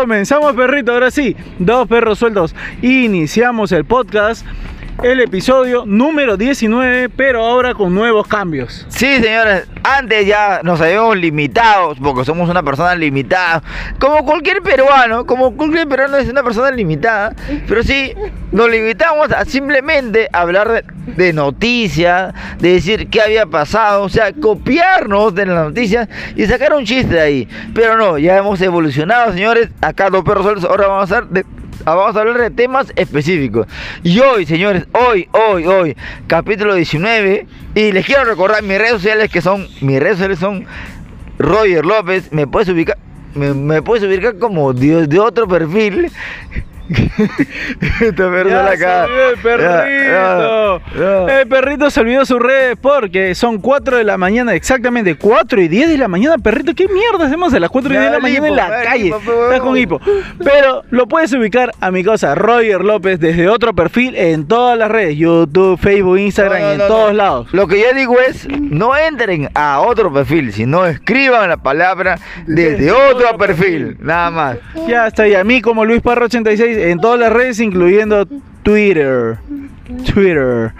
Comenzamos, perrito, ahora sí. Dos perros sueltos. Iniciamos el podcast, el episodio número 19, pero ahora con nuevos cambios. Sí, señores, antes ya nos habíamos limitado, porque somos una persona limitada, como cualquier peruano, como cualquier peruano es una persona limitada, pero sí, nos limitamos a simplemente hablar de, de noticias, de decir qué había pasado, o sea, copiarnos de las noticias y sacar un chiste de ahí. Pero no, ya hemos evolucionado, señores, acá dos perros solos, ahora vamos a hacer de vamos a hablar de temas específicos. Y hoy, señores, hoy, hoy, hoy, capítulo 19. Y les quiero recordar mis redes sociales que son, mis redes sociales son Roger López. Me puedes ubicar, me, me puedes ubicar como de, de otro perfil. Esta persona acá. el perrito. Ya, ya, el perrito se olvidó su red porque son 4 de la mañana, exactamente 4 y 10 de la mañana. Perrito, ¿qué mierda hacemos a las 4 y 10 de la mañana en la calle? Hipo, Estás con hipo. Pero lo puedes ubicar a mi cosa, Roger López, desde otro perfil en todas las redes: YouTube, Facebook, Instagram, no, no, en todos lados. Lo que yo digo es: no entren a otro perfil, sino escriban la palabra desde, desde otro, otro perfil, perfil, nada más. Ya está, y a mí como Luis Parro 86 en todas las redes, incluyendo Twitter. Twitter.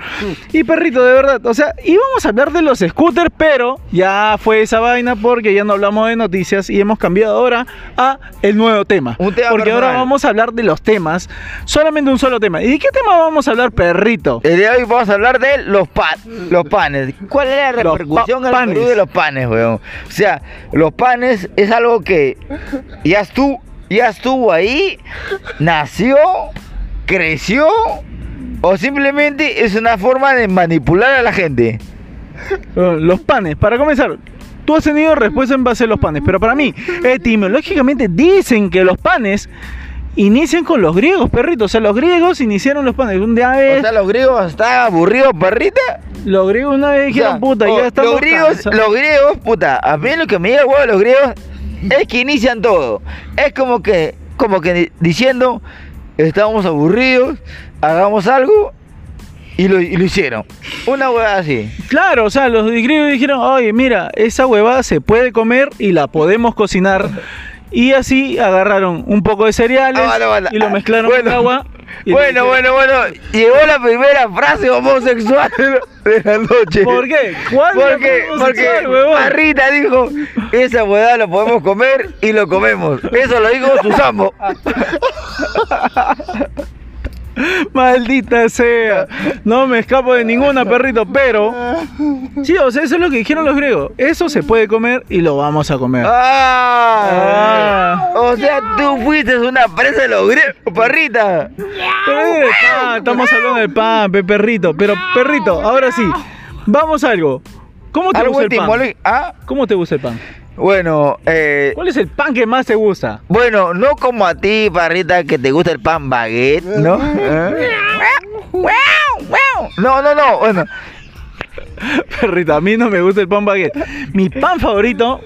Y perrito, de verdad. O sea, íbamos a hablar de los scooters, pero ya fue esa vaina porque ya no hablamos de noticias y hemos cambiado ahora a el nuevo tema. Un tema porque personal. ahora vamos a hablar de los temas, solamente un solo tema. ¿Y de qué tema vamos a hablar, perrito? El día de hoy vamos a hablar de los, pa los panes. ¿Cuál es la repercusión en el Perú de los panes, weón? O sea, los panes es algo que ya estuvo, ya estuvo ahí, nació, creció o simplemente es una forma de manipular a la gente. Los panes, para comenzar, tú has tenido respuesta en base a los panes, pero para mí, etimológicamente dicen que los panes inician con los griegos, perrito. O sea, los griegos iniciaron los panes. Un día vez, o sea, los griegos estaban aburridos, perrita. Los griegos una vez dijeron, o sea, puta, ya estamos Los griegos, cansados. los griegos, puta, a mí lo que me llega huevo los griegos es que inician todo. Es como que, como que diciendo, estamos aburridos, hagamos algo y lo, y lo, hicieron. Una huevada así. Claro, o sea, los griegos dijeron, oye, mira, esa huevada se puede comer y la podemos cocinar. Y así agarraron un poco de cereales ah, vale, vale. y lo mezclaron bueno, con agua. Bueno, bueno, bueno. Llegó la primera frase homosexual de la noche. ¿Por qué? ¿Cuál porque, porque Marrita dijo, esa huevada lo podemos comer y lo comemos. Eso lo dijo Susamo. Maldita sea. No me escapo de ninguna, perrito, pero. Sí, o sea, eso es lo que dijeron los griegos. Eso se puede comer y lo vamos a comer. Ah, ah. O sea, tú fuiste una presa de los griegos, perrita. Pan, estamos hablando del pan, pe, perrito. Pero, perrito, ahora sí. Vamos a algo. ¿Cómo te gusta el pan? ¿Ah? ¿Cómo te gusta el pan? Bueno, eh, ¿cuál es el pan que más te gusta? Bueno, no como a ti, parrita, que te gusta el pan baguette, ¿no? ¿Eh? No, no, no, bueno. Perrita, a mí no me gusta el pan baguette. Mi pan favorito,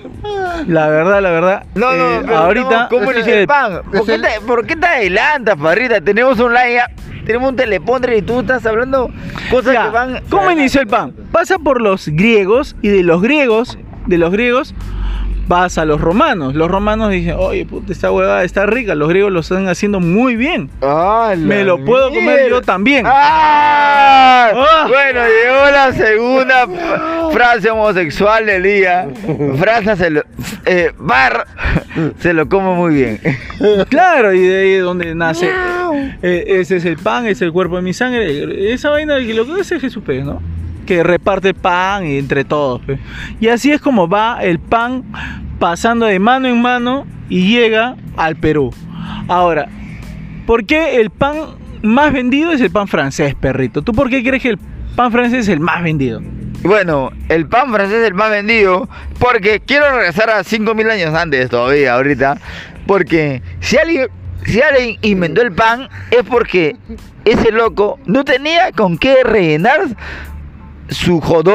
la verdad, la verdad. No, no, eh, pero ahorita. No, ¿Cómo inició el pan? ¿Por qué, te, ¿Por qué te adelantas, parrita? Tenemos un like, tenemos un telepondre y tú estás hablando cosas ya, que van. ¿Cómo inició el pan? Pasa por los griegos y de los griegos, de los griegos vas a los romanos. Los romanos dicen, oye, puta, esta huevada está rica. Los griegos lo están haciendo muy bien. Ah, Me lo puedo comer yo también. ¡Ah! ¡Ah! Bueno, llegó la segunda frase homosexual del día. Frase se lo, eh, bar se lo como muy bien. Claro, y de ahí es donde nace. Eh, ese es el pan, es el cuerpo de mi sangre. Esa vaina que lo que hace Jesús Pérez, ¿no? Que reparte pan entre todos. Pues. Y así es como va el pan pasando de mano en mano y llega al Perú. Ahora, ¿por qué el pan más vendido es el pan francés, perrito? ¿Tú por qué crees que el pan francés es el más vendido? Bueno, el pan francés es el más vendido porque quiero regresar a 5000 años antes todavía, ahorita. Porque si alguien, si alguien inventó el pan es porque ese loco no tenía con qué rellenar su hot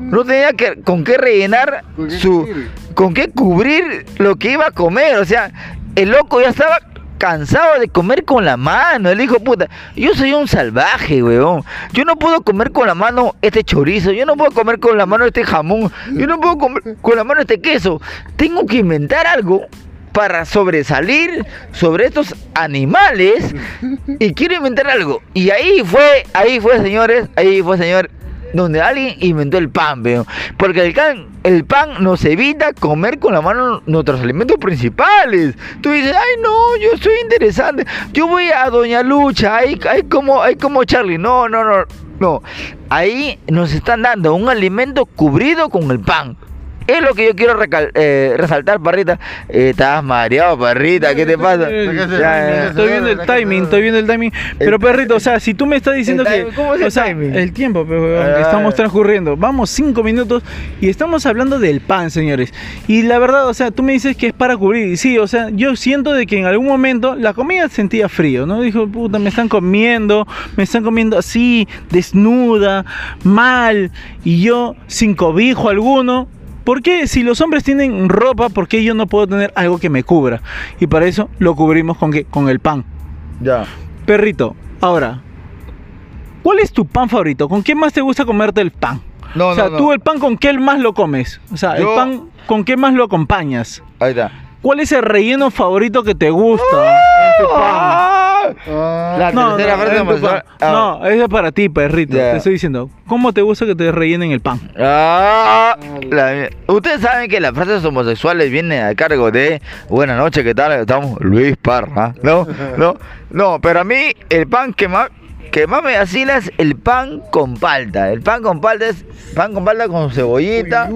no tenía que, con qué rellenar su con qué cubrir lo que iba a comer, o sea, el loco ya estaba cansado de comer con la mano, él dijo, puta, yo soy un salvaje, weón, yo no puedo comer con la mano este chorizo, yo no puedo comer con la mano este jamón, yo no puedo comer con la mano este queso, tengo que inventar algo para sobresalir sobre estos animales y quiero inventar algo. Y ahí fue, ahí fue, señores, ahí fue, señor, donde alguien inventó el pan, veo. Porque el, can- el pan nos evita comer con la mano nuestros alimentos principales. Tú dices, ay no, yo soy interesante. Yo voy a Doña Lucha, hay, hay como, hay como Charlie. No, no, no, no. Ahí nos están dando un alimento cubrido con el pan. Es lo que yo quiero eh, resaltar, parrita. Eh, estás mareado, parrita, ¿qué te pasa? Eh. Estoy viendo el timing, estoy viendo el timing. Pero perrito, o sea, si tú me estás diciendo que. ¿cómo es el o sea, timing? el tiempo, pues, weón, que Ah. estamos transcurriendo. Vamos cinco minutos y estamos hablando del pan, señores. Y la verdad, o sea, tú me dices que es para cubrir. Y sí, o sea, yo siento de que en algún momento la comida sentía frío, ¿no? Dijo, puta, me están comiendo, me están comiendo así, desnuda, mal, y yo sin cobijo alguno. ¿Por qué si los hombres tienen ropa, por qué yo no puedo tener algo que me cubra? Y para eso lo cubrimos con qué? Con el pan. Ya. Perrito, ahora, ¿cuál es tu pan favorito? ¿Con qué más te gusta comerte el pan? No, o sea, no, no. tú el pan con qué más lo comes? O sea, Yo- el pan con qué más lo acompañas? Ahí está. ¿Cuál es el relleno favorito que te gusta en tu pan? Ah. La No, tercera no, homosexual. pan. Ah. no, eso es para ti, perrito. Ya. Te estoy diciendo, ¿cómo te gusta que te rellenen el pan? Ah, la mía. Ustedes saben que las frases homosexuales vienen a cargo de Buenas noches, ¿qué tal? Estamos Luis Parra. No, no, no, pero a mí el pan que más que más me vacila es el pan con palta. El pan con palta es pan con palta con cebollita.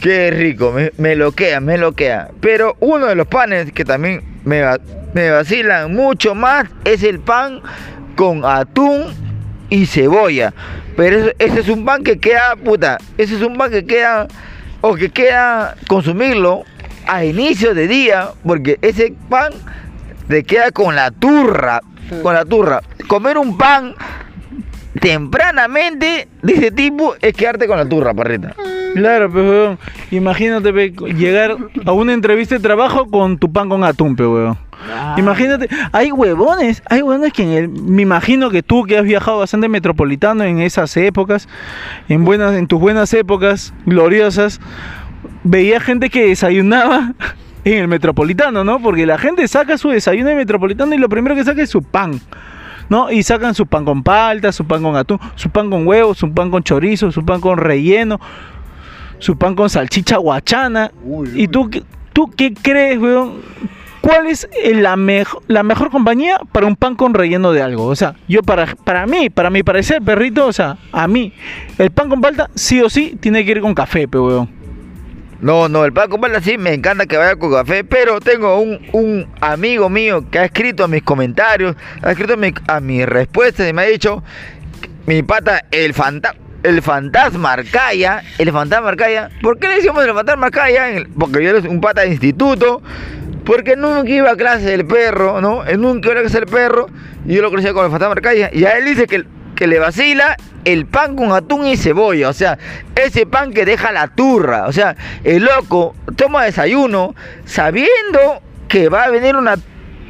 Qué rico, me, me loquea, me loquea. Pero uno de los panes que también me, va- me vacilan mucho más es el pan con atún y cebolla. Pero eso- ese es un pan que queda, puta, ese es un pan que queda, o que queda consumirlo a inicio de día, porque ese pan te queda con la turra, con la turra. Comer un pan tempranamente de ese tipo es quedarte con la turra, parrita. Claro, pues, weón. Imagínate, pe, llegar a una entrevista de trabajo con tu pan con atún, pe, weón. Imagínate, hay huevones, hay huevones que en el, me imagino que tú que has viajado bastante metropolitano en esas épocas, en buenas, en tus buenas épocas gloriosas, veía gente que desayunaba en el metropolitano, ¿no? Porque la gente saca su desayuno en el metropolitano y lo primero que saca es su pan. ¿No? Y sacan su pan con palta, su pan con atún, su pan con huevos, su pan con chorizo, su pan con relleno, su pan con salchicha guachana. ¿Y tú, qué- tú qué crees, weón? ¿Cuál es la, mejo- la mejor compañía para un pan con relleno de algo? O sea, yo para, para mí, para mi parecer, perrito, o sea, a mí, el pan con palta sí o sí tiene que ir con café, pe, weón. No, no, el pan con palta sí me encanta que vaya con café, pero tengo un, un amigo mío que ha escrito a mis comentarios, ha escrito a, mi- a mis respuestas y me ha dicho, mi pata, el fanta el fantasma Arcaya, el fantasma Arcaya, ¿por qué le decimos el fantasma Arcaya? El- Porque yo era un pata de instituto, porque nunca iba a clase del perro, ¿no? Nunca iba a clase del perro, y yo lo conocía con el fantasma Arcaya, y a él dice que, que le vacila el pan con atún y cebolla, o sea, ese pan que deja la turra, o sea, el loco toma desayuno sabiendo que va a venir una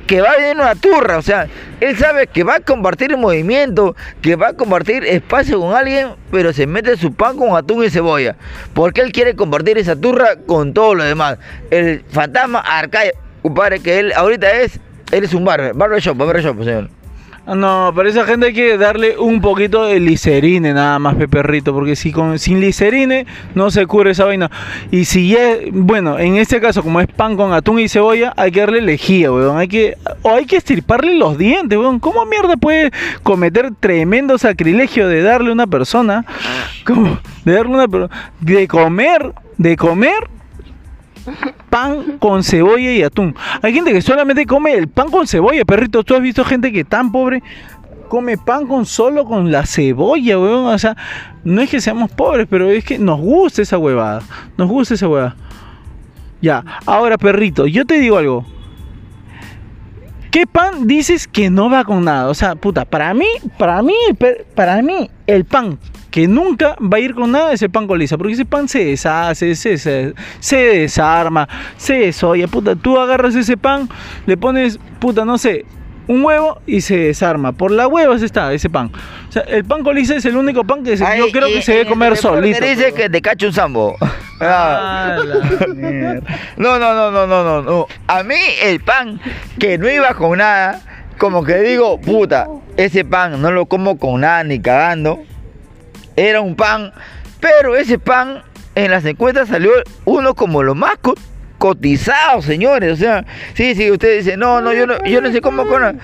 que va a venir una turra, o sea, él sabe que va a compartir movimiento, que va a compartir espacio con alguien, pero se mete su pan con atún y cebolla, porque él quiere compartir esa turra con todo lo demás. El fantasma Arcaya, compadre, que él ahorita es, él es un barber, barbershop, barbershop, señor. Ah, No, para esa gente hay que darle un poquito de licerine nada más, pe perrito, porque si con, sin licerine no se cura esa vaina. Y si ya, bueno, en este caso como es pan con atún y cebolla, hay que darle lejía, weón. Hay que, o hay que estirparle los dientes, weón. ¿Cómo mierda puede cometer tremendo sacrilegio de darle a una persona, como, de darle una, de comer, de comer pan con cebolla y atún. Hay gente que solamente come el pan con cebolla, perrito. ¿Tú has visto gente que tan pobre come pan con solo con la cebolla, weón? O sea, no es que seamos pobres, pero es que nos gusta esa huevada. Nos gusta esa huevada. Ya, ahora perrito, yo te digo algo. ¿Qué pan dices que no va con nada? O sea, puta, para mí, para mí, para mí, el pan que nunca va a ir con nada es el pan con lisa. Porque ese pan se deshace, se, se, se desarma, se desoya. Puta, tú agarras ese pan, le pones, puta, no sé, un huevo y se desarma. Por las huevas está ese pan. O sea, el pan con lisa es el único pan que se- yo Ay, creo y- que se debe comer solito. Dice que te cacho un sambo. Ah. La. No, no, no, no, no, no, no. A mí el pan que no iba con nada, como que digo, puta, ese pan no lo como con nada ni cagando. Era un pan, pero ese pan en las encuestas salió uno como lo más co- cotizado, señores. O sea, sí, sí, usted dice, no, no, yo no, yo no sé cómo con.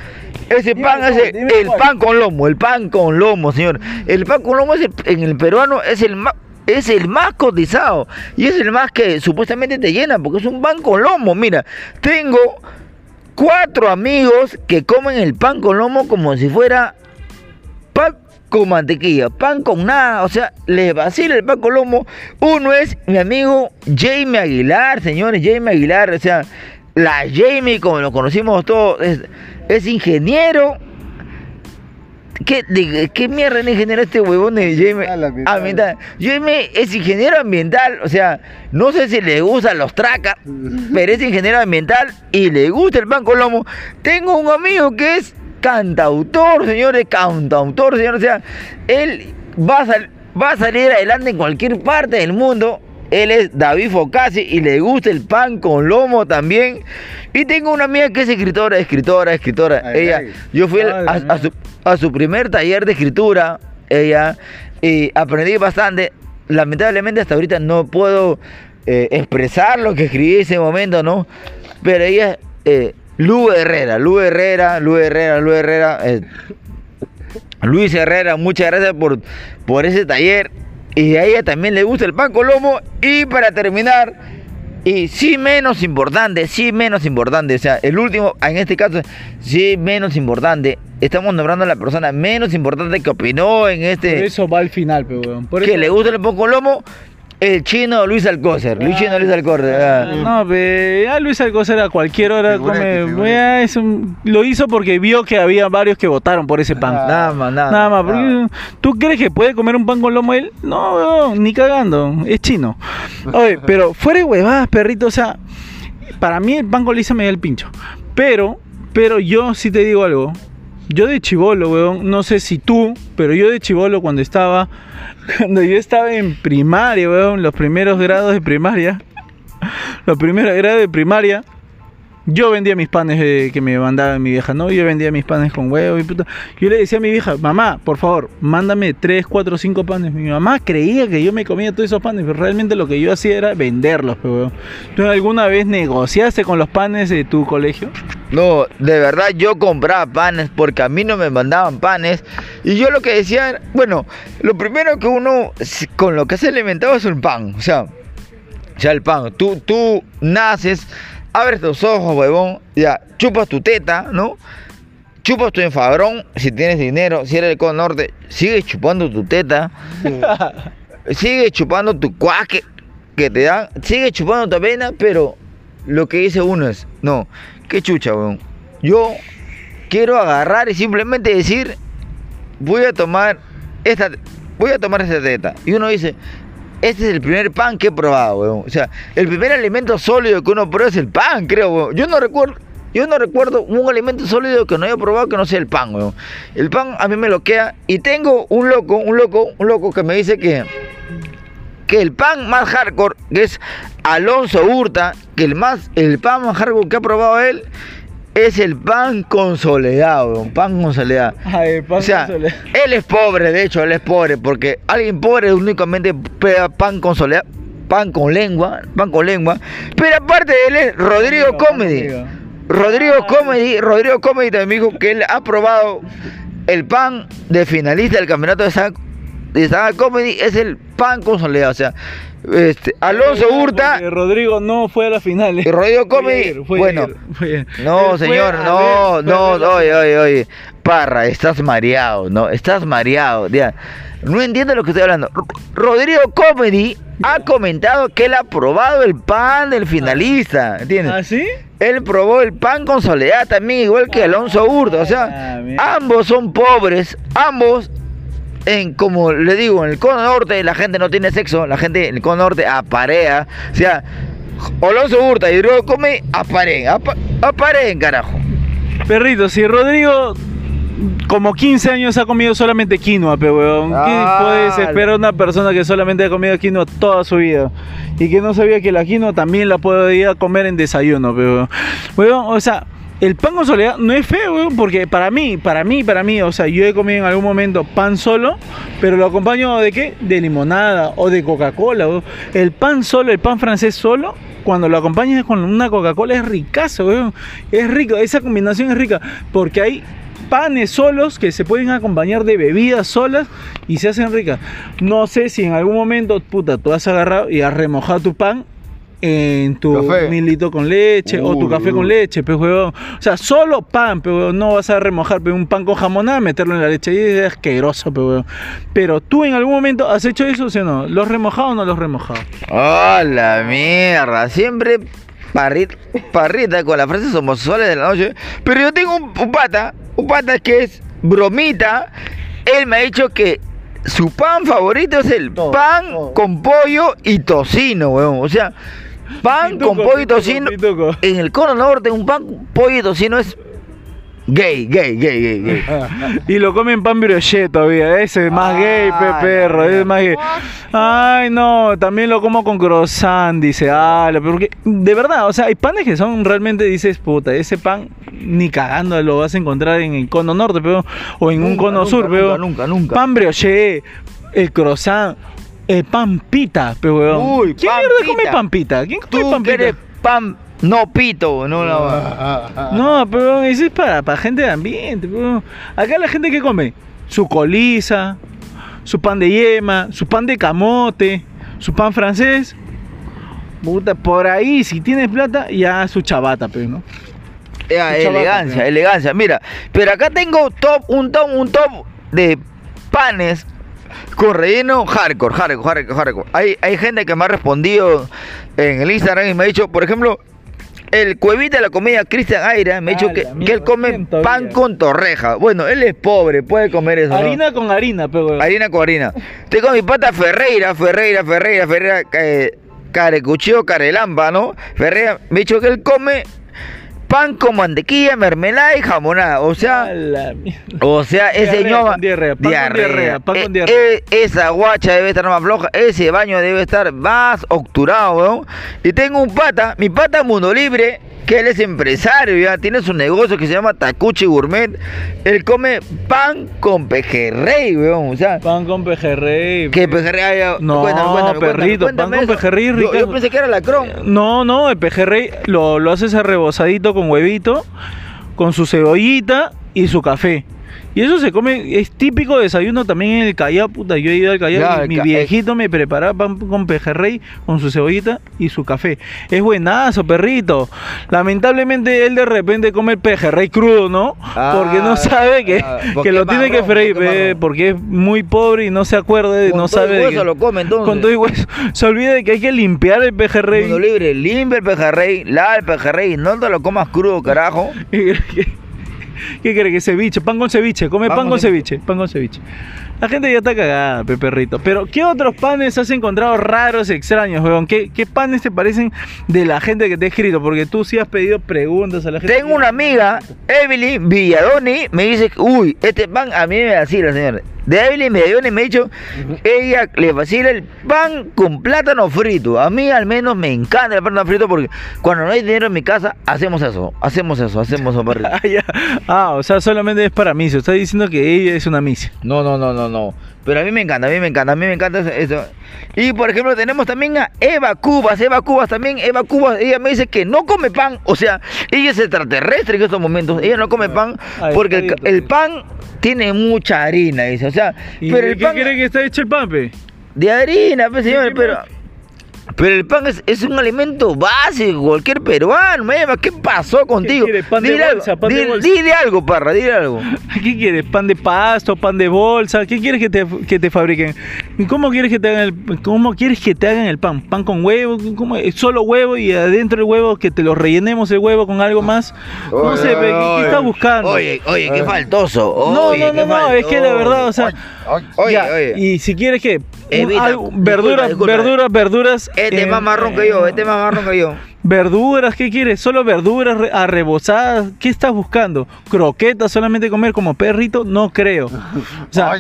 Ese pan es el, pan con lomo, el pan con lomo, señor. El pan con lomo es el- en el peruano es el más es el más cotizado y es el más que supuestamente te llena porque es un pan con lomo. Mira, tengo cuatro amigos que comen el pan con lomo como si fuera con mantequilla, pan con nada, o sea, les vacila el pan con lomo. Uno es mi amigo Jamie Aguilar, señores, Jamie Aguilar, o sea, la Jamie, como lo conocimos todos, es, es ingeniero. ¿Qué, de- ¿Qué mierda es ingeniero este huevón de Jamie? Ambiental. Jamie es ingeniero ambiental, o sea, no sé si le gustan los tracas, pero es ingeniero ambiental y le gusta el pan con lomo. Tengo un amigo que es cantautor, señores, cantautor, señores, o sea, él va a, sal- va a salir adelante en cualquier parte del mundo. Él es David Focasi y le gusta el pan con lomo también. Y tengo una amiga que es escritora, escritora, escritora. Ay, Ella, ay. yo fui Ay, a, a su, a su primer taller de escritura, ella, y aprendí bastante. Lamentablemente hasta ahorita no puedo eh, expresar lo que escribí en ese momento, ¿no? Pero ella, eh, Lu Herrera, Lu Herrera, Lu Herrera, Lu Herrera, eh, Luis Herrera, muchas gracias por, por ese taller. Y a ella también le gusta el pan lomo. Y para terminar, y sí menos importante, sí menos importante, o sea, el último, en este caso, sí menos importante. Estamos nombrando a la persona menos importante que opinó en Por este, eso va al final, pero. Por que eso- le gusta el pan con lomo, el chino Luis Alcócer. Luis chino Luis Alcócer. ah. No, pero ya Luis Alcocer a cualquier hora come. ya es un- lo hizo porque vio que había varios que votaron por ese pan. Ah, Nada más, nada, Nada más, porque ¿tú crees que puede comer un pan con lomo él? No, weón, ni cagando, es chino. Oye, pero fuera de huevadas, perrito, o sea, para mí el pan con lisa me da el pincho. Pero, pero yo sí te digo algo. Yo de chivolo, weón, no sé si tú, pero yo de chivolo cuando estaba, cuando yo estaba en primaria, weón, los primeros grados de primaria, los primeros grados de primaria, yo vendía mis panes eh, que me mandaba mi vieja, ¿no? Yo vendía mis panes con huevo y puta. Yo le decía a mi vieja, mamá, por favor, mándame 3, 4, 5 panes. Mi mamá creía que yo me comía todos esos panes, pero realmente lo que yo hacía era venderlos, pero weón. ¿Tú alguna vez negociaste con los panes de tu colegio? No, de verdad yo compraba panes porque a mí no me mandaban panes. Y yo lo que decía, bueno, lo primero que uno con lo que se alimentaba es el pan. O sea, o sea, el pan. Tú, tú naces, abres tus ojos, huevón, ya, chupas tu teta, ¿no? Chupas tu enfadrón, si tienes dinero, si eres del Cono Norte, sigues chupando tu teta, sigues chupando tu cuaque que te dan, sigues chupando tu avena, pero lo que dice uno es, no, qué chucha, weón. Yo quiero agarrar y simplemente decir, voy a tomar esta, voy a tomar esta teta. Y uno dice, este es el primer pan que he probado, weón. O sea, el primer alimento sólido que uno prueba es el pan, creo, weón. Yo no recuerdo, yo no recuerdo un alimento sólido que no haya probado que no sea el pan, weón. El pan a mí me loquea y tengo un loco, un loco, un loco que me dice que que el pan más hardcore, que es Alonso Hurta, que el más el pan más hardcore que ha probado él es el pan con soledad, weón, pan con soledad. Ay, pan O sea, él es pobre, de hecho, él es pobre, porque alguien pobre únicamente pega pan con soledad, pan con lengua, pan con lengua. Pero aparte de él es Rodrigo Amigo, Comedy. amigo. Rodrigo Ah. Comedy, Rodrigo Comedy también dijo que él ha probado el pan de finalista del campeonato de San, de San Comedy, es el pan con soledad, o sea, este, Alonso Hurta Porque Rodrigo no fue a la final. Rodrigo ayer, fue bueno, ayer, no, señor, no, ver- no, la oye, oye, oye. Parra, estás mareado, ¿no? Estás mareado, ya. No entiendo lo que estoy hablando. Rodrigo Comedy ha comentado que él ha probado el pan del finalista, ¿entiendes? ¿Ah, sí? Él probó el pan con soledad también, igual que Alonso Hurto. O sea, Ah, ambos son pobres, ambos, en como le digo, en el cono norte la gente no tiene sexo, la gente en el cono norte aparea. O sea, Alonso Hurta y Rodrigo Come aparen, apa- aparen, carajo. Perrito, si Rodrigo como 15 años ha comido solamente quinoa, pe weón. ¿Qué Ah, puedes esperar una persona que solamente ha comido quinoa toda su vida? Y que no sabía que la quinoa también la podía comer en desayuno, pe weón. Weón, o sea, el pan con soledad no es feo, porque para mí, para mí, para mí, o sea, yo he comido en algún momento pan solo, pero lo acompaño de qué? De limonada o de Coca-Cola. El pan solo, el pan francés solo, cuando lo acompañas con una Coca-Cola es ricazo, weón. Es rico, esa combinación es rica, porque hay panes solos que se pueden acompañar de bebidas solas y se hacen ricas. No sé si en algún momento, puta, tú has agarrado y has remojado tu pan en tu Café. milito con leche o tu café uy. con leche, pues huevón. O sea, solo pan, pero huevón. no vas a remojar pe, un pan con jamonada, meterlo en la leche y es asqueroso, pe, huevón. Pero tú en algún momento has hecho eso, ¿sí o no? ¿Los remojado o no los remojado? ¡Oh, la mierda! Siempre parrita, parrita con las frases homosexuales de la noche. Pero yo tengo un, un pata, un pata que es bromita. Él me ha dicho que su pan favorito es el Todo, pan todo. con pollo y tocino, weón. O sea, pan Pituco, con pollo y tocino. pituco. En el cono norte, un pan con pollo y tocino es gay, gay, gay, gay, gay. Y lo comen pan brioche todavía, ese es más gay, pe Ay, perro, ay, es más gay. Ay, no, también lo como con croissant, dice, ala, porque de verdad, o sea, hay panes que son realmente, dices, puta, ese pan ni cagando lo vas a encontrar en el cono norte, pero, o en un cono nunca, sur, nunca, pero. nunca, nunca. Pan brioche, el croissant, el pan pita, pero, weón. Uy, ¿Quién pan mierda come pita. pan pita? ¿Quién come Tú pan que pita? eres pan no pito, no Ah, la No, pero eso es para, para gente de ambiente. pero Acá la gente que come su coliza, su pan de yema, su pan de camote, su pan francés. Puta, por ahí, si tienes plata, ya su chabata, pero no. Elegancia, elegancia. Mira, pero acá tengo top, un top, un top de panes con relleno hardcore, hardcore, hardcore, hardcore. Hay, hay gente que me ha respondido en el Instagram y me ha dicho, por ejemplo, el cuevita de la comida Cristian Aira me ha dicho que, que él come pan con torreja. Bueno, él es pobre, puede comer eso. ¿no? Harina con harina, pero. Harina con harina. Tengo mi pata Ferreira, Ferreira, Ferreira, Ferreira, eh, Carecuchillo, Carelampa, ¿no? Ferreira, me ha dicho que él come pan con mantequilla, mermelada y jamonada. O sea, o sea, ese Diarrea con diarrea, con diarrea, pan con Eh, diarrea. eh, esa guacha debe estar más floja, ese baño debe estar más obturado, weón. Y tengo un pata, mi pata Mundo Libre, que él es empresario, ya tiene su negocio que se llama Tacuchi Gourmet. Él come pan con pejerrey, weón. O sea, Pan con pejerrey. que pejerrey haya. No, cuéntame, cuéntame, perrito, cuéntame, pan con pejerrey, Yo- rica. Yo, pensé que era lacrón. No, no, el pejerrey lo, lo haces arrebosadito con huevito, con su cebollita y su café. Y eso se come, es típico desayuno también en el Callao, puta, yo he ido al Callao y mi ca- viejito me preparaba pan con pejerrey, con su cebollita y su café. Es buenazo, perrito. Lamentablemente él de repente come el pejerrey crudo, ¿no? Ah, porque no sabe que, ah, que lo tiene que freír, porque es pe, marrón. porque es muy pobre y no se acuerda, de- Con no todo sabe hueso que- lo come, entonces. Con todo y hueso. Se olvida de que hay que limpiar el pejerrey. Mundo libre, limpia el pejerrey, lava el pejerrey, no te lo comas crudo, carajo. ¿Qué, quiere que ceviche? Pan con ceviche, come pan, con ceviche, pan con ceviche. La gente ya está cagada, pe perrito. Pero, ¿qué otros panes has encontrado raros, extraños, weón? ¿Qué, ¿Qué panes te parecen de la gente que te ha escrito? Porque tú sí has pedido preguntas a la gente. Tengo una amiga, Evelyn Villadoni, me dice, uy, este pan a mí me vacila, De Evelyn Villadoni me ha dicho, ella le vacila el pan con plátano frito. A mí al menos me encanta el plátano frito porque cuando no hay dinero en mi casa, hacemos eso, hacemos eso, hacemos eso. Ah, ya. Ah, o sea, solamente es para mí. Se está diciendo que ella es una misia. No, no, no, no, no. Pero a mí me encanta, a mí me encanta, a mí me encanta eso. Y por ejemplo, tenemos también a Eva Cubas, Eva Cubas también, Eva Cubas, ella me dice que no come pan, o sea, ella es extraterrestre en estos momentos, ella no come pan Ah, porque el, pan tiene mucha harina, dice, o sea, ¿Y pero de el qué pan que está hecho el pan, pe? de harina, pues señor, pero pero el pan es, es un alimento básico, cualquier peruano, Eva, ¿qué pasó contigo? quiere, pan de dile, bolsa, algo, pan de dile- bolsa? dile algo, parra, dile algo. ¿Qué quieres? ¿Pan de pasto? ¿Pan de bolsa? ¿Qué quieres que te, que te fabriquen? ¿Y ¿Cómo quieres que te hagan el, cómo quieres que te hagan el pan? ¿Pan con huevo? ¿Cómo? ¿Es ¿Solo huevo y adentro el huevo que te lo rellenemos el huevo con algo más? No Oye, sé, ¿qué, oye. estás buscando? Oye, oye, qué faltoso. No, oye, no, no, no, es que la verdad, o sea, Oye, oye, Ya, oye. Y si quieres que Evita, verduras, disculpa. verduras, verduras. Este es eh, más marrón que yo, este es más marrón que yo. Verduras, ¿qué quieres? ¿Solo verduras re- arrebozadas? ¿Qué estás buscando? ¿Croquetas solamente comer como perrito? No creo. O sea,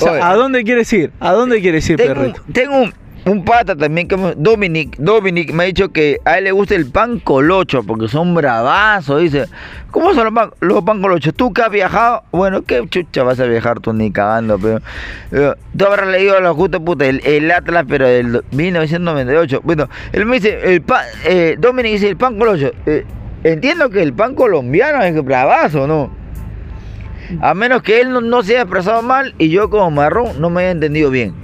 o. ¿a dónde quieres ir? ¿A dónde quieres ir, Tengo, perrito? tengo un, un pata también, que Dominic, Dominic me ha dicho que a él le gusta el pan colocho, porque son bravazos, dice. ¿Cómo son los pan, los pan colochos? ¿Tú que has viajado? Bueno, ¿qué chucha vas a viajar tú ni cagando, pero... eh, Tú habrás leído lo justo, puta, el, el Atlas, pero del do- 1998. Bueno, él me dice, el pan, eh, Dominic dice, el pan colocho. eh, entiendo que el pan colombiano es bravazo, ¿no? A menos que él no, no se haya expresado mal y yo como marrón no me haya entendido bien.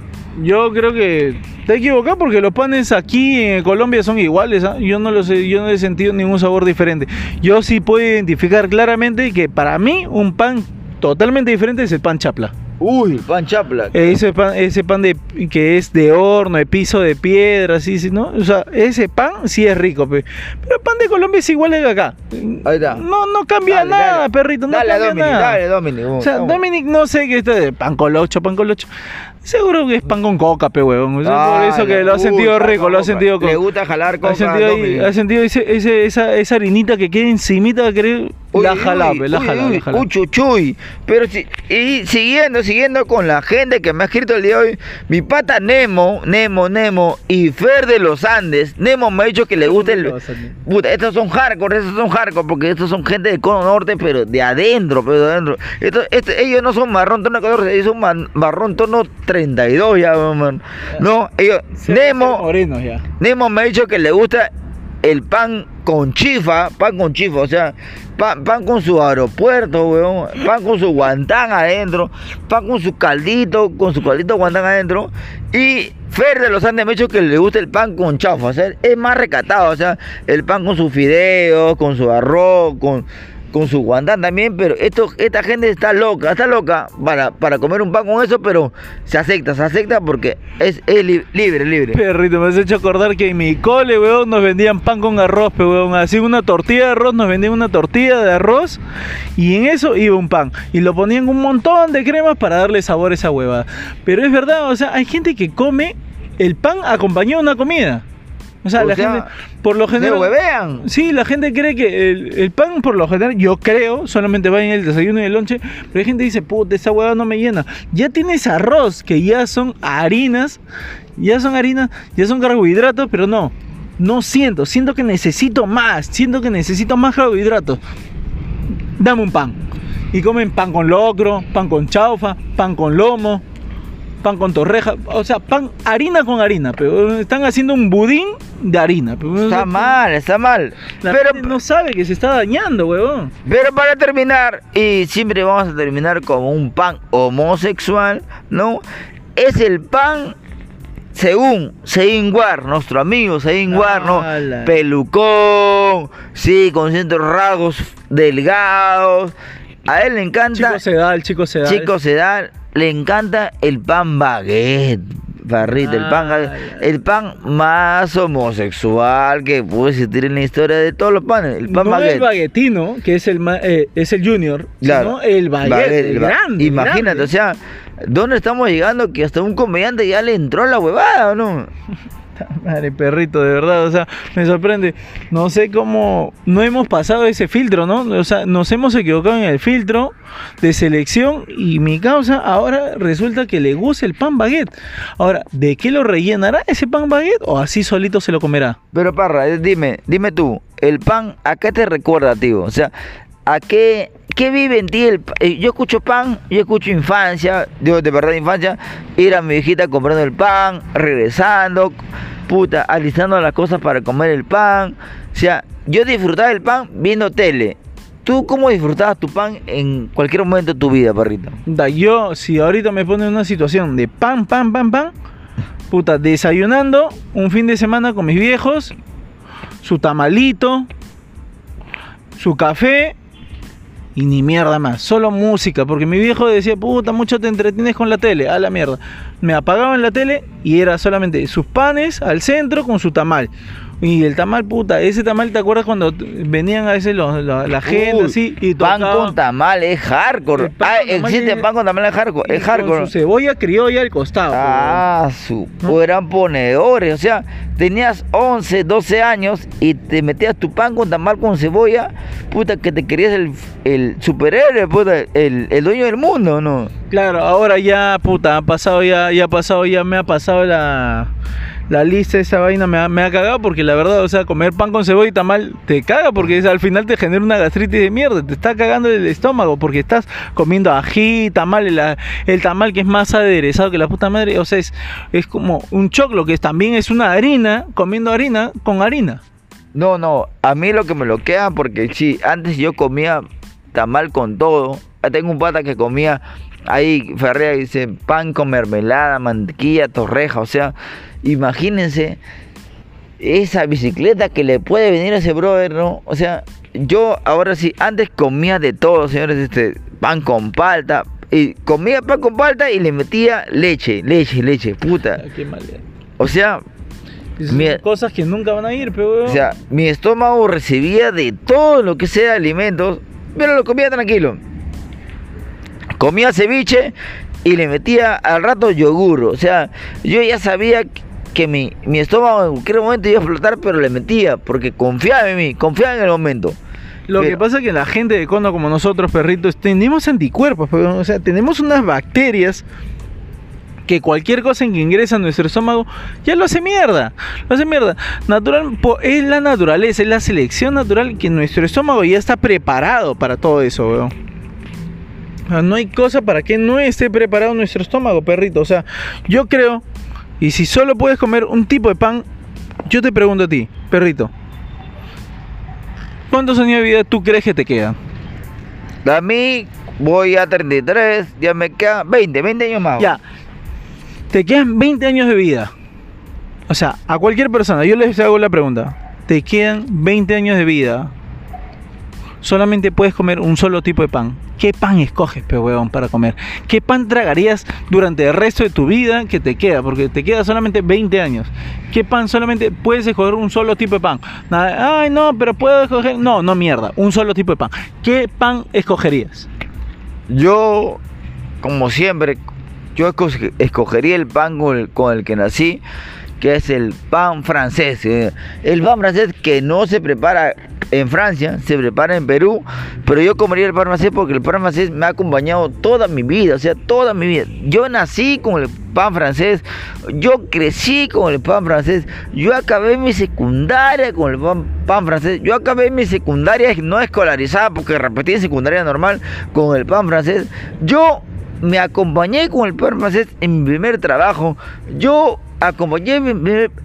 Yo creo que te equivocado porque los panes aquí en Colombia son iguales. ¿ah? Yo no los he, yo no he sentido ningún sabor diferente. Yo sí puedo identificar claramente que para mí un pan totalmente diferente es el pan chapla. Uy, el pan chapla. Ese pan, ese pan de que es de horno, de piso de piedra, así, sí, ¿no? O sea, ese pan sí es rico, pe. pero el pan de Colombia es igual al de acá. Ahí está. No, no cambia Dale, nada, dale. perrito, no dale, cambia Dominic, nada. dale, Dominic. O sea, vamos. Dominic no sé qué está de pan colocho, pan colocho. Seguro que es pan con coca, pe huevón. O sea, por eso que lo ha sentido rico, lo ha sentido con. Le gusta jalar coca ha sentido, ahí- ha sentido ese, ese- esa, esa harinita que queda encimita, creo. Uy, la uy, jala, pe, la uy, jala, uy, la jala. uy, chuchuy. Pero si, y siguiendo, siguiendo con la gente que me ha escrito el día de hoy, mi pata Nemo, Nemo, Nemo y Fer de los Andes. Nemo me ha dicho que le gusta el. Puta, estos son hardcore, estos son hardcore, porque estos son gente del cono norte, pero de adentro, pero de adentro. Estos, estos- ellos no son marrón tono 14, ellos son man- marrón tono 32 ya, man. No, ellos, Nemo, se morenos ya. Nemo me ha dicho que le gusta el pan con chifa, pan con chifa, o sea, pan, pan con su aeropuerto, weón, pan con su guantán adentro, pan con su caldito, con su caldito guantán adentro. Y Fer de los Andes me ha dicho que le gusta el pan con chafa, o sea, es más recatado, o sea, el pan con sus fideos, con su arroz, con, con su guantán también, pero esto, esta gente está loca, está loca para, para comer un pan con eso, pero se acepta, se acepta porque es, es li- libre, libre. Perrito, me has hecho acordar que en mi cole, weón, nos vendían pan con arroz, pe, weón. Así una tortilla de arroz, nos vendían una tortilla de arroz y en eso iba un pan. Y lo ponían un montón de cremas para darle sabor a esa huevada. Pero es verdad, o sea, hay gente que come el pan acompañado de una comida. O sea, O la sea, gente, por lo general... huevean. Sí, la gente cree que el, el pan, por lo general, yo creo, solamente va en el desayuno y el lonche, pero hay gente que dice, puta, esa hueá no me llena. Ya tienes arroz, que ya son harinas, ya son harinas, ya son carbohidratos, pero no, no siento, siento que necesito más, siento que necesito más carbohidratos. Dame un pan. Y comen pan con locro, pan con chaufa, pan con lomo, pan con torreja, o sea, pan, harina con harina, pero están haciendo un budín de harina. pero- Está mal, está mal. la Pero, gente no sabe que se está dañando, huevón. pero para terminar, y siempre vamos a terminar como un pan homosexual, ¿no? Es el pan según Sein War, nuestro amigo Sein War, ¿no? Ala. Pelucón, sí, con ciertos rasgos delgados. A él le encanta. Chico se da, el chico se da. Chico se da, le encanta el pan baguette, barrita, el pan, el pan más homosexual que puede existir en la historia de todos los panes, el pan no baguette. el baguetino, que es el, eh, es el junior, Claro. sino el baguette, Baguette, el ba- grande. Imagínate, grande. o sea, ¿dónde estamos llegando que hasta un comediante ya le entró la huevada, o no? Madre perrito, de verdad, o sea, me sorprende. No sé cómo no hemos pasado ese filtro, ¿no? O sea, nos hemos equivocado en el filtro de selección y mi causa ahora resulta que le gusta el pan baguette. Ahora, ¿de qué lo rellenará ese pan baguette o así solito se lo comerá? Pero Parra, eh, dime, dime tú, el pan, ¿a qué te recuerda, tío? O sea, ¿a qué, qué vive en ti el eh, Yo escucho pan, yo escucho infancia, digo de verdad infancia, ir a mi viejita comprando el pan, regresando, puta, alistando las cosas para comer el pan. O sea, yo disfrutaba el pan viendo tele. ¿Tú cómo disfrutabas tu pan en cualquier momento de tu vida, perrito? Da, yo, si ahorita me pone en una situación de pan, pan, pan, pan, puta, desayunando un fin de semana con mis viejos, su tamalito, su café y ni mierda más, solo música, porque mi viejo decía, puta, mucho te entretienes con la tele, a la mierda. Me apagaban la tele y era solamente sus panes al centro con su tamal. Y el tamal, puta, ese tamal, ¿te acuerdas cuando venían a veces los- la, la gente Uy, así? Y pan tocaban- con tamal es hardcore. Pan Ah, con existe pan con tamal es hardcore. Es con hardcore. su cebolla criolla al costado. pues, Ah, su. ¿No? Eran ponedores. O sea, tenías 11, 12 años y te metías tu pan con tamal con cebolla. Puta, que te querías el, el superhéroe, puta, el, el dueño del mundo, ¿no? Claro, ahora ya, puta, ha pasado ya, ya ha pasado, ya me ha pasado la, la lista de esa vaina, me ha, me ha cagado porque la verdad, o sea, comer pan con cebolla y tamal te caga porque es- al final te genera una gastritis de mierda, te está cagando el estómago porque estás comiendo ají, tamal, el, el tamal que es más aderezado que la puta madre, o sea, es, es como un choclo que también es una harina, comiendo harina con harina. No, no, a mí lo que me bloquea, porque sí, antes yo comía tamal con todo. Tengo un pata que comía ahí, Ferrea dice, pan con mermelada, mantequilla, torreja. O sea, imagínense esa bicicleta que le puede venir a ese brother, ¿no? O sea, yo ahora sí, antes comía de todo, señores, este, pan con palta. Y comía pan con palta y le metía leche, leche, leche, puta. Qué mal. O sea, son cosas que nunca van a ir, pero... o sea, mi estómago recibía de todo lo que sea alimentos, pero lo comía tranquilo. Comía ceviche y le metía al rato yogur. O sea, yo ya sabía que mi, mi estómago en cualquier momento iba a explotar, pero le metía, porque confiaba en mí, confiaba en el momento. Lo que pasa es que la gente de cono como nosotros, perritos, tenemos anticuerpos, pero, o sea, tenemos unas bacterias que cualquier cosa en que ingresa a nuestro estómago ya lo hace mierda, lo hace mierda. Natural, es la naturaleza, es la selección natural que nuestro estómago ya está preparado para todo eso, weón. No hay cosa para que no esté preparado nuestro estómago, perrito. O sea, yo creo, y si solo puedes comer un tipo de pan, yo te pregunto a ti, perrito, ¿cuántos años de vida tú crees que te quedan? A mí voy a 33, ya me quedan 20, 20 años más. Ya, te quedan 20 años de vida. O sea, a cualquier persona, yo les hago la pregunta. Te quedan 20 años de vida. Solamente puedes comer un solo tipo de pan. ¿Qué pan escoges, pe huevón, para comer? ¿Qué pan tragarías durante el resto de tu vida que te queda? Porque te queda solamente 20 años. ¿Qué pan solamente puedes escoger un solo tipo de pan? Ay, no, pero puedo escoger. No, no mierda, un solo tipo de pan. ¿Qué pan escogerías? Yo, como siempre, yo esco- escogería el pan con el que nací, que es el pan francés. eh. El pan francés que no se prepara en Francia, se prepara en Perú, pero yo comería el pan francés porque el pan francés me ha acompañado toda mi vida, o sea, toda mi vida. Yo nací con el pan francés, yo crecí con el pan francés, yo acabé mi secundaria con el pan, francés, yo acabé mi secundaria no escolarizada porque repetí en secundaria normal con el pan francés. Yo me acompañé con el pan francés en mi primer trabajo. Yo acompañé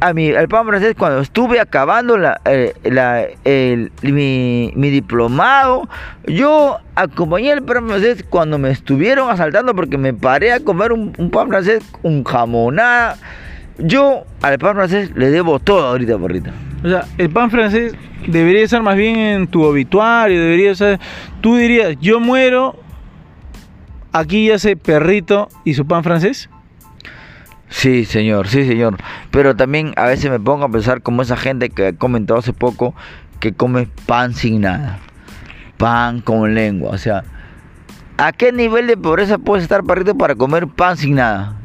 a mi, al pan francés cuando estuve acabando la, eh, la- el- mi, mi diplomado. Yo acompañé al pan francés cuando me estuvieron asaltando porque me paré a comer un, un pan francés, un jamonada. Yo al pan francés le debo todo ahorita, porrita. O sea, el pan francés debería ser más bien en tu obituario, debería ser... Tú dirías, yo muero, aquí yace perrito y su pan francés. Sí, señor, sí, señor. Pero también a veces me pongo a pensar como esa gente que he comentado hace poco que come pan sin nada. Pan con lengua. O sea, ¿a qué nivel de pobreza puedes estar, perrito, para comer pan sin nada?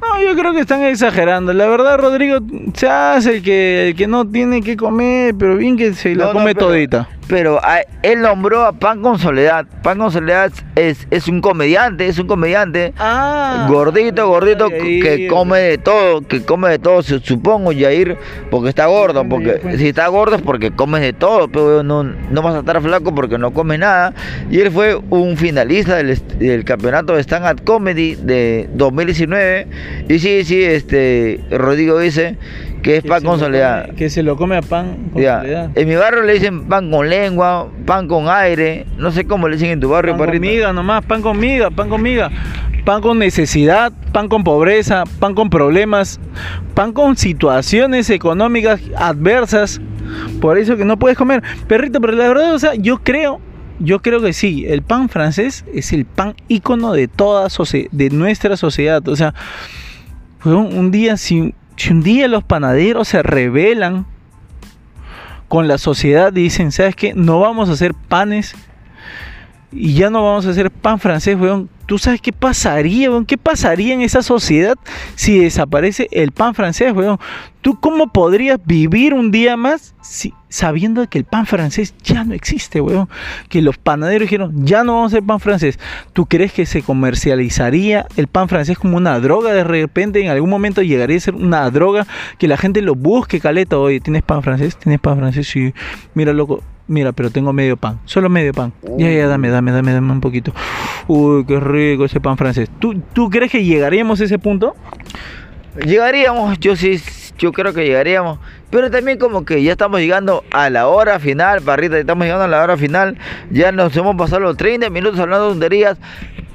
No, yo creo que están exagerando. La verdad, Rodrigo, se hace el que, el que no tiene que comer, pero bien que se la No, no, come pero- todita. Pero a- él nombró a Pan con Soledad. Pan con Soledad es, es un comediante, es un comediante. Ah, Gordito, gordito, Yair. que come de todo, que come de todo, su- supongo, Yair, porque está gordo, porque pues. si está gordo es porque comes de todo, pero no, no vas a estar flaco porque no come nada. Y él fue un finalista del, del campeonato de Stand Up Comedy de 2019. Y sí, sí, este, Rodrigo dice que es Que pan con soledad. come- que se lo come a pan con Ya, soledad. En mi barrio le dicen pan con lengua, pan con aire, no sé cómo le dicen en tu barrio, Pan con parrita. miga nomás, pan con miga, pan con miga. Pan con necesidad, pan con pobreza, pan con problemas, pan con situaciones económicas adversas. Por eso que no puedes comer. Perrito, pero la verdad, o sea, yo creo, yo creo que sí, el pan francés es el pan ícono de toda de nuestra sociedad. O sea, weón, un día, si, si un día los panaderos se rebelan con la sociedad dicen, ¿sabes qué? No vamos a hacer panes y ya no vamos a hacer pan francés, weón. ¿Tú sabes qué pasaría, weón? ¿Qué pasaría en esa sociedad si desaparece el pan francés, weón? ¿Tú cómo podrías vivir un día más si, sabiendo que el pan francés ya no existe, weón? Que los panaderos dijeron, ya no vamos a hacer pan francés. ¿Tú crees que se comercializaría el pan francés como una droga de repente? En algún momento llegaría a ser una droga que la gente lo busque, caleta. Oye, ¿tienes pan francés? ¿Tienes pan francés? Sí. Mira, loco, Mira, pero tengo medio pan, solo medio pan. Ya, ya, dame, dame, dame, dame un poquito. Uy, qué rico ese pan francés. ¿Tú, ¿Tú crees que llegaríamos a ese punto? Llegaríamos, yo sí, yo creo que llegaríamos. Pero también como que ya estamos llegando a la hora final, Parrita, estamos llegando a la hora final. Ya nos hemos pasado los 30 minutos hablando de tonterías.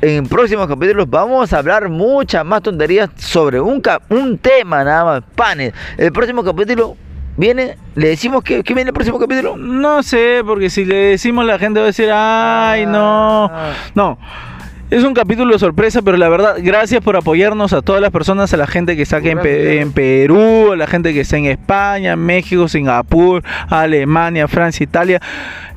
En próximos capítulos vamos a hablar muchas más tonterías sobre un, un tema nada más, panes. El próximo capítulo viene, le decimos que, que, viene el próximo capítulo. No sé, porque si le decimos la gente va a decir, ay, no. Ah. No. Es un capítulo sorpresa, pero la verdad, gracias por apoyarnos a todas las personas, a la gente que está aquí en, Pe- en Perú, a la gente que está en España, México, Singapur, Alemania, Francia, Italia.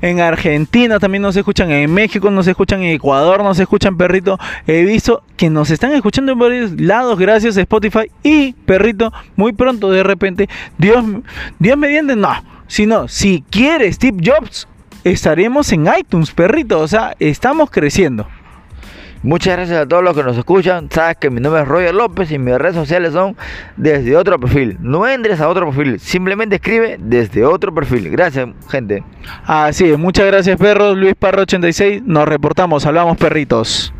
En Argentina también nos escuchan, en México nos escuchan, en Ecuador nos escuchan, perrito. He visto que nos están escuchando en varios lados, gracias a Spotify. Y, perrito, muy pronto de repente, Dios, Dios mediante, no. Si no, si quiere Steve Jobs, estaremos en iTunes, perrito. O sea, estamos creciendo. Muchas gracias a todos los que nos escuchan. Sabes que mi nombre es Roger López y mis redes sociales son desde otro perfil. No entres a otro perfil, simplemente escribe desde otro perfil. Gracias, gente. Así es, muchas gracias perros. Luis Parro 86, nos reportamos, hablamos perritos.